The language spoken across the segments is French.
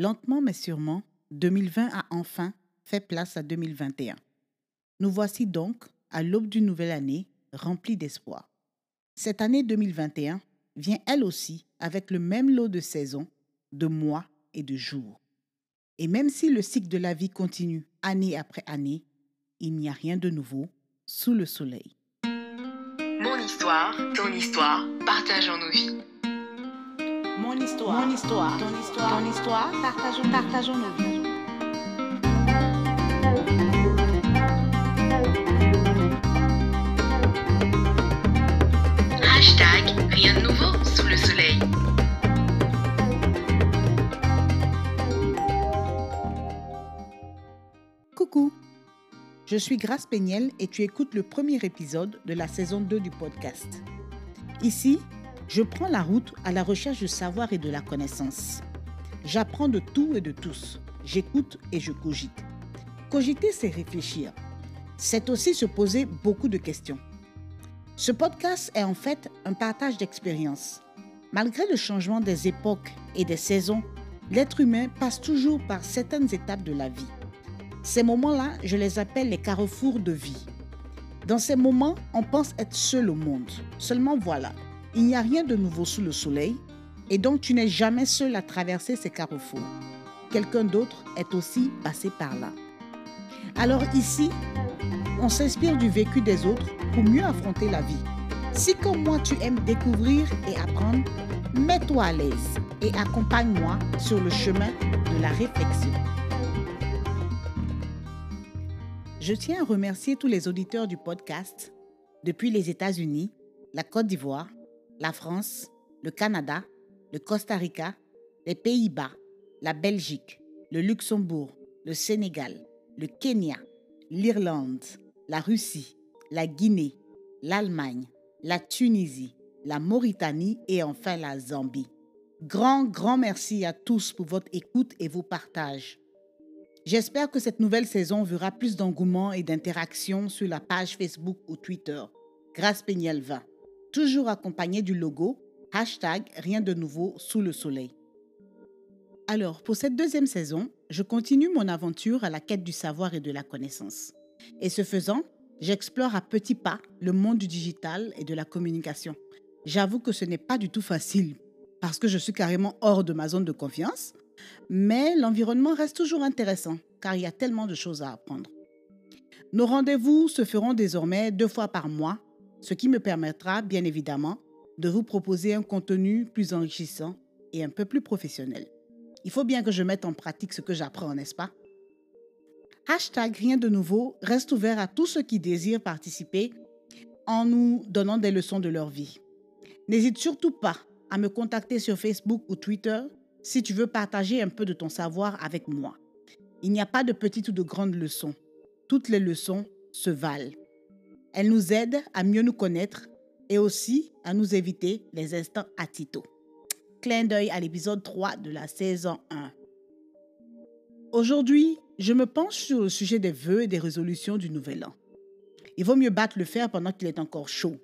Lentement mais sûrement, 2020 a enfin fait place à 2021. Nous voici donc à l'aube d'une nouvelle année remplie d'espoir. Cette année 2021 vient elle aussi avec le même lot de saisons, de mois et de jours. Et même si le cycle de la vie continue année après année, il n'y a rien de nouveau sous le soleil. Mon histoire, ton histoire, partageons nos vies. Mon histoire, mon histoire, ton histoire, ton histoire, partageons, partageons nos vies. Hashtag rien de nouveau sous le soleil. Coucou, je suis Grace Peignel et tu écoutes le premier épisode de la saison 2 du podcast. Ici, je prends la route à la recherche du savoir et de la connaissance. J'apprends de tout et de tous. J'écoute et je cogite. Cogiter, c'est réfléchir. C'est aussi se poser beaucoup de questions. Ce podcast est en fait un partage d'expériences. Malgré le changement des époques et des saisons, l'être humain passe toujours par certaines étapes de la vie. Ces moments-là, je les appelle les carrefours de vie. Dans ces moments, on pense être seul au monde. Seulement voilà, il n'y a rien de nouveau sous le soleil et donc tu n'es jamais seul à traverser ces carrefours. Quelqu'un d'autre est aussi passé par là. Alors ici, on s'inspire du vécu des autres pour mieux affronter la vie. Si comme moi tu aimes découvrir et apprendre, mets-toi à l'aise et accompagne-moi sur le chemin de la réflexion. Je tiens à remercier tous les auditeurs du podcast depuis les États-Unis, la Côte d'Ivoire, la France, le Canada, le Costa Rica, les Pays-Bas, la Belgique, le Luxembourg, le Sénégal, le Kenya, l'Irlande, la Russie, la Guinée, l'Allemagne, la Tunisie, la Mauritanie et enfin la Zambie. Grand, grand merci à tous pour votre écoute et vos partages. J'espère que cette nouvelle saison verra plus d'engouement et d'interaction sur la page Facebook ou Twitter. Grâce Péniel 20. Toujours accompagné du logo hashtag rien de nouveau sous le soleil. Alors, pour cette deuxième saison, je continue mon aventure à la quête du savoir et de la connaissance. Et ce faisant, j'explore à petits pas le monde du digital et de la communication. J'avoue que ce n'est pas du tout facile parce que je suis carrément hors de ma zone de confiance, mais l'environnement reste toujours intéressant car il y a tellement de choses à apprendre. Nos rendez-vous se feront désormais deux fois par mois, ce qui me permettra bien évidemment de vous proposer un contenu plus enrichissant et un peu plus professionnel. Il faut bien que je mette en pratique ce que j'apprends, n'est-ce pas? Hashtag rien de nouveau reste ouvert à tous ceux qui désirent participer en nous donnant des leçons de leur vie. N'hésite surtout pas à me contacter sur Facebook ou Twitter si tu veux partager un peu de ton savoir avec moi. Il n'y a pas de petites ou de grandes leçons. Toutes les leçons se valent. Elles nous aident à mieux nous connaître et aussi à nous éviter les instants à Tito. Clin d'œil à l'épisode 3 de la saison 1. Aujourd'hui, je me penche sur le sujet des vœux et des résolutions du nouvel an. Il vaut mieux battre le fer pendant qu'il est encore chaud.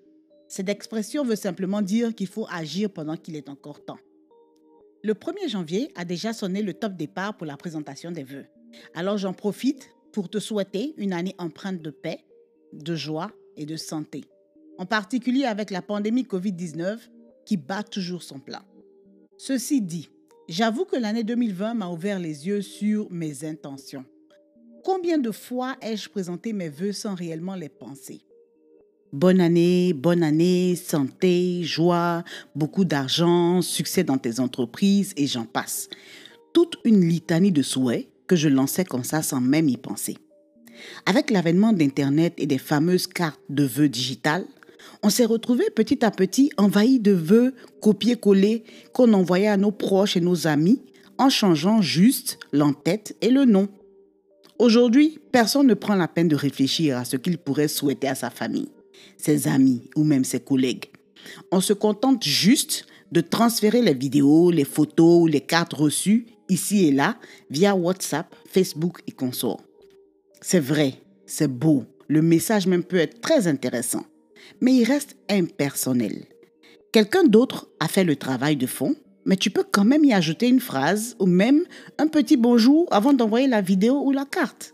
Cette expression veut simplement dire qu'il faut agir pendant qu'il est encore temps. Le 1er janvier a déjà sonné le top départ pour la présentation des vœux. Alors j'en profite pour te souhaiter une année empreinte de paix, de joie et de santé. En particulier avec la pandémie Covid-19 qui bat toujours son plein. Ceci dit, j'avoue que l'année 2020 m'a ouvert les yeux sur mes intentions. Combien de fois ai-je présenté mes vœux sans réellement les penser? Bonne année, bonne année, santé, joie, beaucoup d'argent, succès dans tes entreprises et j'en passe. Toute une litanie de souhaits que je lançais comme ça sans même y penser. Avec l'avènement d'Internet et des fameuses cartes de vœux digitales, on s'est retrouvé petit à petit envahi de vœux copiés-collés qu'on envoyait à nos proches et nos amis en changeant juste l'entête et le nom. Aujourd'hui, personne ne prend la peine de réfléchir à ce qu'il pourrait souhaiter à sa famille, ses amis ou même ses collègues. On se contente juste de transférer les vidéos, les photos ou les cartes reçues ici et là via WhatsApp, Facebook et consorts. C'est vrai, c'est beau, le message même peut être très intéressant mais il reste impersonnel. Quelqu'un d'autre a fait le travail de fond mais tu peux quand même y ajouter une phrase ou même un petit bonjour avant d'envoyer la vidéo ou la carte.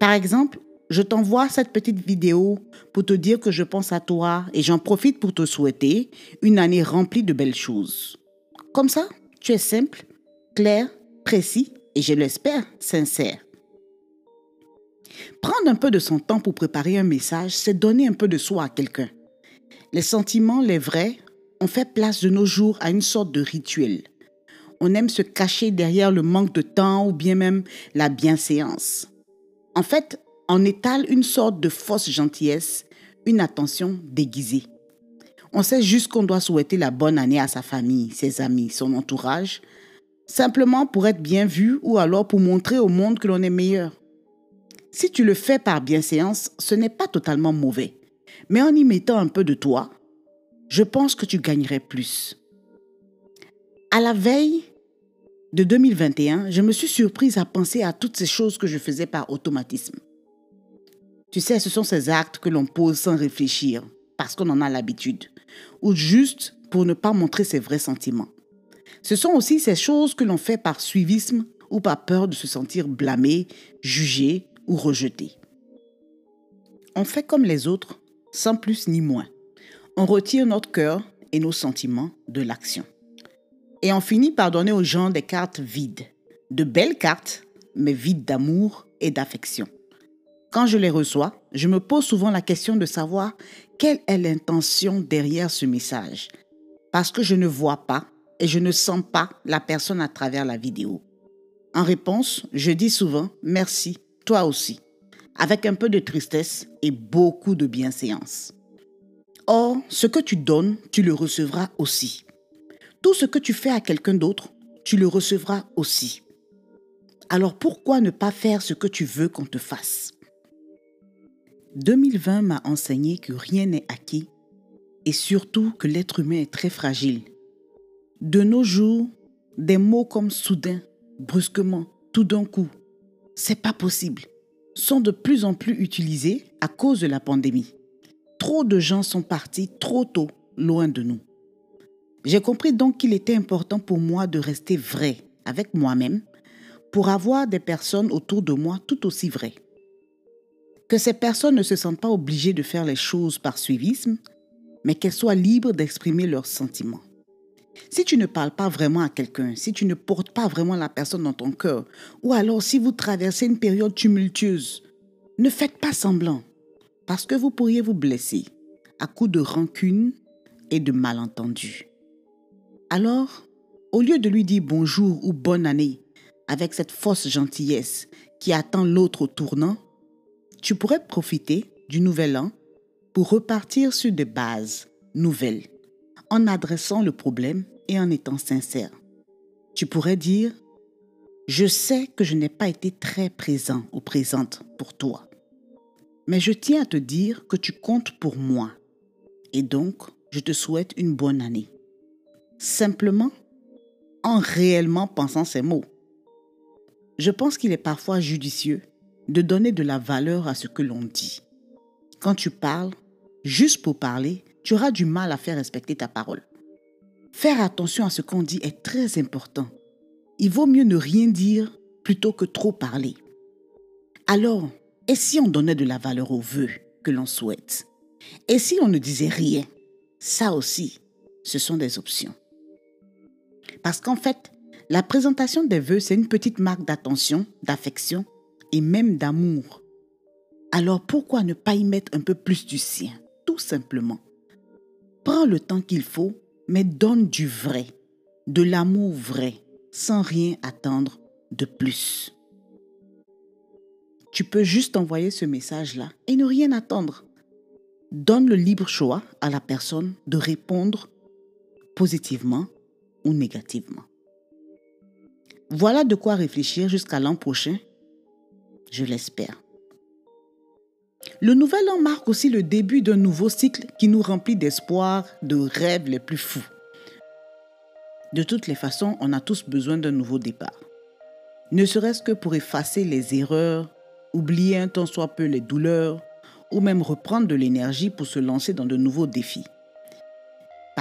Par exemple, je t'envoie cette petite vidéo pour te dire que je pense à toi et j'en profite pour te souhaiter une année remplie de belles choses. Comme ça, tu es simple, clair, précis et je l'espère, sincère. Prendre un peu de son temps pour préparer un message, c'est donner un peu de soi à quelqu'un. Les sentiments, les vrais, ont fait place de nos jours à une sorte de rituel. On aime se cacher derrière le manque de temps ou bien même la bienséance. En fait, on étale une sorte de fausse gentillesse, une attention déguisée. On sait juste qu'on doit souhaiter la bonne année à sa famille, ses amis, son entourage, simplement pour être bien vu ou alors pour montrer au monde que l'on est meilleur. Si tu le fais par bienséance, ce n'est pas totalement mauvais. Mais en y mettant un peu de toi, je pense que tu gagnerais plus. À la veille de 2021, je me suis surprise à penser à toutes ces choses que je faisais par automatisme. Tu sais, ce sont ces actes que l'on pose sans réfléchir, parce qu'on en a l'habitude, ou juste pour ne pas montrer ses vrais sentiments. Ce sont aussi ces choses que l'on fait par suivisme ou par peur de se sentir blâmé, jugé ou rejeté. On fait comme les autres, sans plus ni moins. On retire notre cœur et nos sentiments de l'action. Et on finit par donner aux gens des cartes vides. De belles cartes, mais vides d'amour et d'affection. Quand je les reçois, je me pose souvent la question de savoir quelle est l'intention derrière ce message. Parce que je ne vois pas et je ne sens pas la personne à travers la vidéo. En réponse, je dis souvent merci toi aussi, avec un peu de tristesse et beaucoup de bienséance. Or, ce que tu donnes, tu le recevras aussi. Tout ce que tu fais à quelqu'un d'autre, tu le recevras aussi. Alors pourquoi ne pas faire ce que tu veux qu'on te fasse? 2020 m'a enseigné que rien n'est acquis et surtout que l'être humain est très fragile. De nos jours, des mots comme soudain, brusquement, tout d'un coup, c'est pas possible, sont de plus en plus utilisés à cause de la pandémie. Trop de gens sont partis trop tôt, loin de nous. J'ai compris donc qu'il était important pour moi de rester vrai avec moi-même pour avoir des personnes autour de moi tout aussi vraies. Que ces personnes ne se sentent pas obligées de faire les choses par suivisme, mais qu'elles soient libres d'exprimer leurs sentiments. Si tu ne parles pas vraiment à quelqu'un, si tu ne portes pas vraiment la personne dans ton cœur, ou alors si vous traversez une période tumultueuse, ne faites pas semblant, parce que vous pourriez vous blesser à coup de rancune et de malentendus. Alors, au lieu de lui dire bonjour ou bonne année avec cette fausse gentillesse qui attend l'autre au tournant, tu pourrais profiter du nouvel an pour repartir sur des bases nouvelles en adressant le problème et en étant sincère. Tu pourrais dire, je sais que je n'ai pas été très présent ou présente pour toi, mais je tiens à te dire que tu comptes pour moi et donc je te souhaite une bonne année. Simplement en réellement pensant ces mots. Je pense qu'il est parfois judicieux de donner de la valeur à ce que l'on dit. Quand tu parles, juste pour parler, tu auras du mal à faire respecter ta parole. Faire attention à ce qu'on dit est très important. Il vaut mieux ne rien dire plutôt que trop parler. Alors, et si on donnait de la valeur aux vœux que l'on souhaite? Et si on ne disait rien? Ça aussi, ce sont des options. Parce qu'en fait, la présentation des vœux, c'est une petite marque d'attention, d'affection et même d'amour. Alors pourquoi ne pas y mettre un peu plus du sien, tout simplement Prends le temps qu'il faut, mais donne du vrai, de l'amour vrai, sans rien attendre de plus. Tu peux juste envoyer ce message-là et ne rien attendre. Donne le libre choix à la personne de répondre positivement ou négativement. Voilà de quoi réfléchir jusqu'à l'an prochain, je l'espère. Le nouvel an marque aussi le début d'un nouveau cycle qui nous remplit d'espoir, de rêves les plus fous. De toutes les façons, on a tous besoin d'un nouveau départ. Ne serait-ce que pour effacer les erreurs, oublier un tant soit peu les douleurs, ou même reprendre de l'énergie pour se lancer dans de nouveaux défis.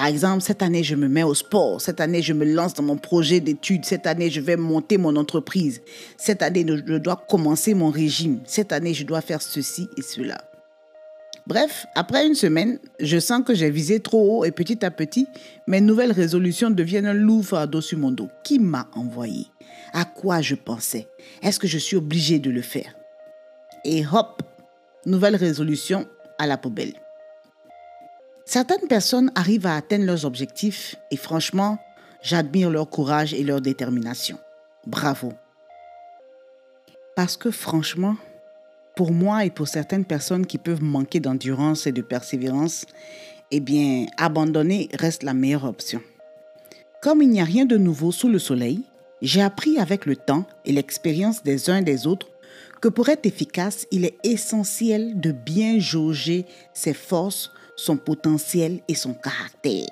Par exemple, cette année, je me mets au sport. Cette année, je me lance dans mon projet d'études. Cette année, je vais monter mon entreprise. Cette année, je dois commencer mon régime. Cette année, je dois faire ceci et cela. Bref, après une semaine, je sens que j'ai visé trop haut et petit à petit, mes nouvelles résolutions deviennent un lourd fardeau sur mon dos. Qui m'a envoyé? À quoi je pensais? Est-ce que je suis obligé de le faire? Et hop, nouvelle résolution à la poubelle. Certaines personnes arrivent à atteindre leurs objectifs et franchement, j'admire leur courage et leur détermination. Bravo. Parce que franchement, pour moi et pour certaines personnes qui peuvent manquer d'endurance et de persévérance, eh bien, abandonner reste la meilleure option. Comme il n'y a rien de nouveau sous le soleil, j'ai appris avec le temps et l'expérience des uns et des autres que pour être efficace, il est essentiel de bien jauger ses forces, son potentiel et son caractère.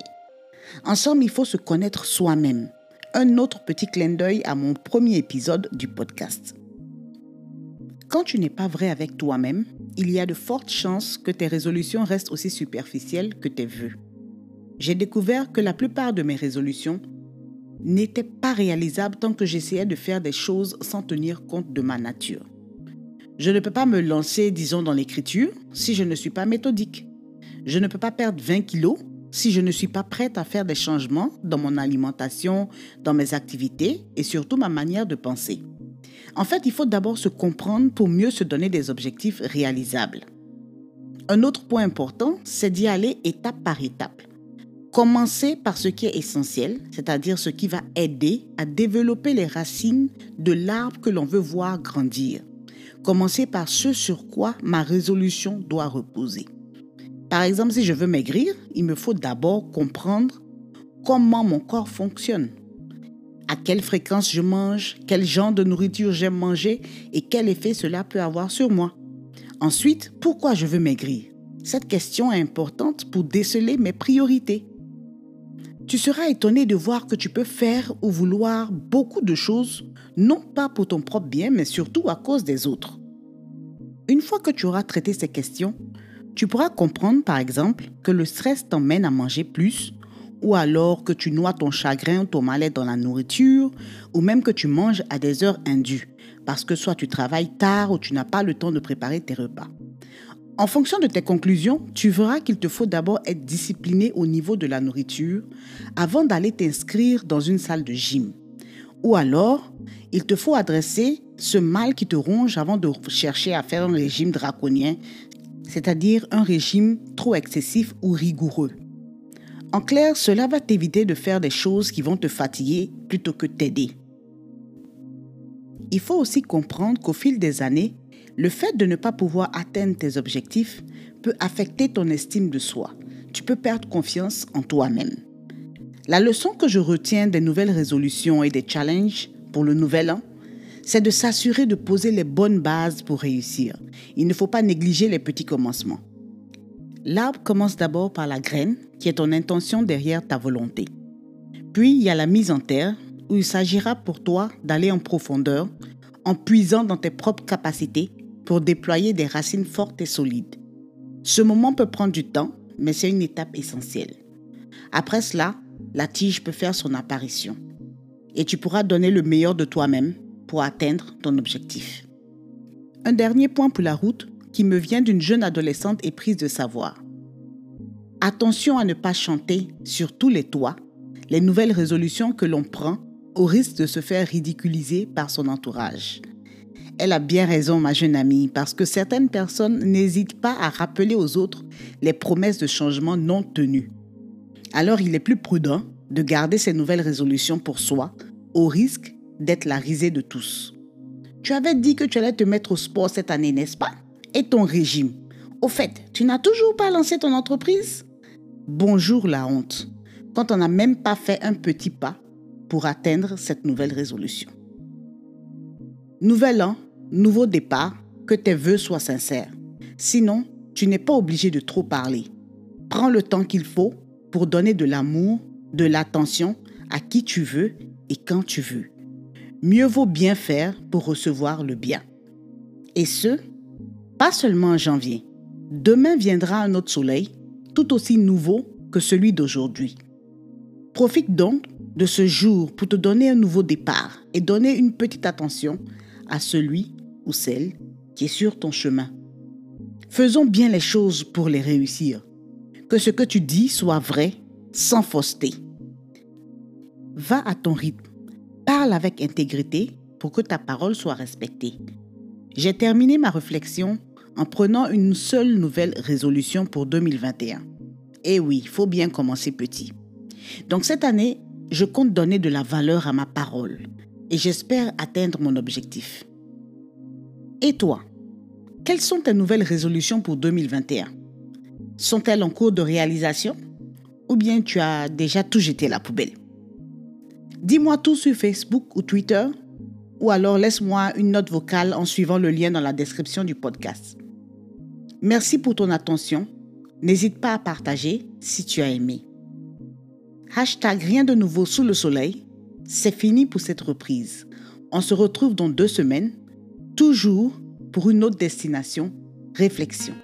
En somme, il faut se connaître soi-même. Un autre petit clin d'œil à mon premier épisode du podcast. Quand tu n'es pas vrai avec toi-même, il y a de fortes chances que tes résolutions restent aussi superficielles que tes vœux. J'ai découvert que la plupart de mes résolutions n'étaient pas réalisables tant que j'essayais de faire des choses sans tenir compte de ma nature. Je ne peux pas me lancer, disons, dans l'écriture si je ne suis pas méthodique. Je ne peux pas perdre 20 kilos si je ne suis pas prête à faire des changements dans mon alimentation, dans mes activités et surtout ma manière de penser. En fait, il faut d'abord se comprendre pour mieux se donner des objectifs réalisables. Un autre point important, c'est d'y aller étape par étape. Commencer par ce qui est essentiel, c'est-à-dire ce qui va aider à développer les racines de l'arbre que l'on veut voir grandir. Commencer par ce sur quoi ma résolution doit reposer. Par exemple, si je veux maigrir, il me faut d'abord comprendre comment mon corps fonctionne à quelle fréquence je mange, quel genre de nourriture j'aime manger et quel effet cela peut avoir sur moi. Ensuite, pourquoi je veux maigrir? Cette question est importante pour déceler mes priorités. Tu seras étonné de voir que tu peux faire ou vouloir beaucoup de choses, non pas pour ton propre bien, mais surtout à cause des autres. Une fois que tu auras traité ces questions, tu pourras comprendre par exemple que le stress t'emmène à manger plus ou alors que tu noies ton chagrin ou ton mal-être dans la nourriture, ou même que tu manges à des heures indues, parce que soit tu travailles tard ou tu n'as pas le temps de préparer tes repas. En fonction de tes conclusions, tu verras qu'il te faut d'abord être discipliné au niveau de la nourriture avant d'aller t'inscrire dans une salle de gym. Ou alors, il te faut adresser ce mal qui te ronge avant de chercher à faire un régime draconien, c'est-à-dire un régime trop excessif ou rigoureux. En clair, cela va t'éviter de faire des choses qui vont te fatiguer plutôt que t'aider. Il faut aussi comprendre qu'au fil des années, le fait de ne pas pouvoir atteindre tes objectifs peut affecter ton estime de soi. Tu peux perdre confiance en toi-même. La leçon que je retiens des nouvelles résolutions et des challenges pour le nouvel an, c'est de s'assurer de poser les bonnes bases pour réussir. Il ne faut pas négliger les petits commencements. L'arbre commence d'abord par la graine, qui est ton intention derrière ta volonté. Puis il y a la mise en terre, où il s'agira pour toi d'aller en profondeur, en puisant dans tes propres capacités pour déployer des racines fortes et solides. Ce moment peut prendre du temps, mais c'est une étape essentielle. Après cela, la tige peut faire son apparition. Et tu pourras donner le meilleur de toi-même pour atteindre ton objectif. Un dernier point pour la route, qui me vient d'une jeune adolescente éprise de savoir. Attention à ne pas chanter sur tous les toits les nouvelles résolutions que l'on prend au risque de se faire ridiculiser par son entourage. Elle a bien raison, ma jeune amie, parce que certaines personnes n'hésitent pas à rappeler aux autres les promesses de changement non tenues. Alors il est plus prudent de garder ces nouvelles résolutions pour soi, au risque d'être la risée de tous. Tu avais dit que tu allais te mettre au sport cette année, n'est-ce pas? Et ton régime. Au fait, tu n'as toujours pas lancé ton entreprise? Bonjour la honte, quand on n'a même pas fait un petit pas pour atteindre cette nouvelle résolution. Nouvel an, nouveau départ, que tes vœux soient sincères. Sinon, tu n'es pas obligé de trop parler. Prends le temps qu'il faut pour donner de l'amour, de l'attention à qui tu veux et quand tu veux. Mieux vaut bien faire pour recevoir le bien. Et ce, pas seulement en janvier. Demain viendra un autre soleil, tout aussi nouveau que celui d'aujourd'hui. Profite donc de ce jour pour te donner un nouveau départ et donner une petite attention à celui ou celle qui est sur ton chemin. Faisons bien les choses pour les réussir. Que ce que tu dis soit vrai, sans fausseté. Va à ton rythme. Parle avec intégrité pour que ta parole soit respectée. J'ai terminé ma réflexion en prenant une seule nouvelle résolution pour 2021. Et eh oui, il faut bien commencer petit. Donc cette année, je compte donner de la valeur à ma parole et j'espère atteindre mon objectif. Et toi, quelles sont tes nouvelles résolutions pour 2021 Sont-elles en cours de réalisation ou bien tu as déjà tout jeté à la poubelle? Dis-moi tout sur Facebook ou Twitter ou alors laisse-moi une note vocale en suivant le lien dans la description du podcast. Merci pour ton attention. N'hésite pas à partager si tu as aimé. Hashtag rien de nouveau sous le soleil. C'est fini pour cette reprise. On se retrouve dans deux semaines, toujours pour une autre destination, réflexion.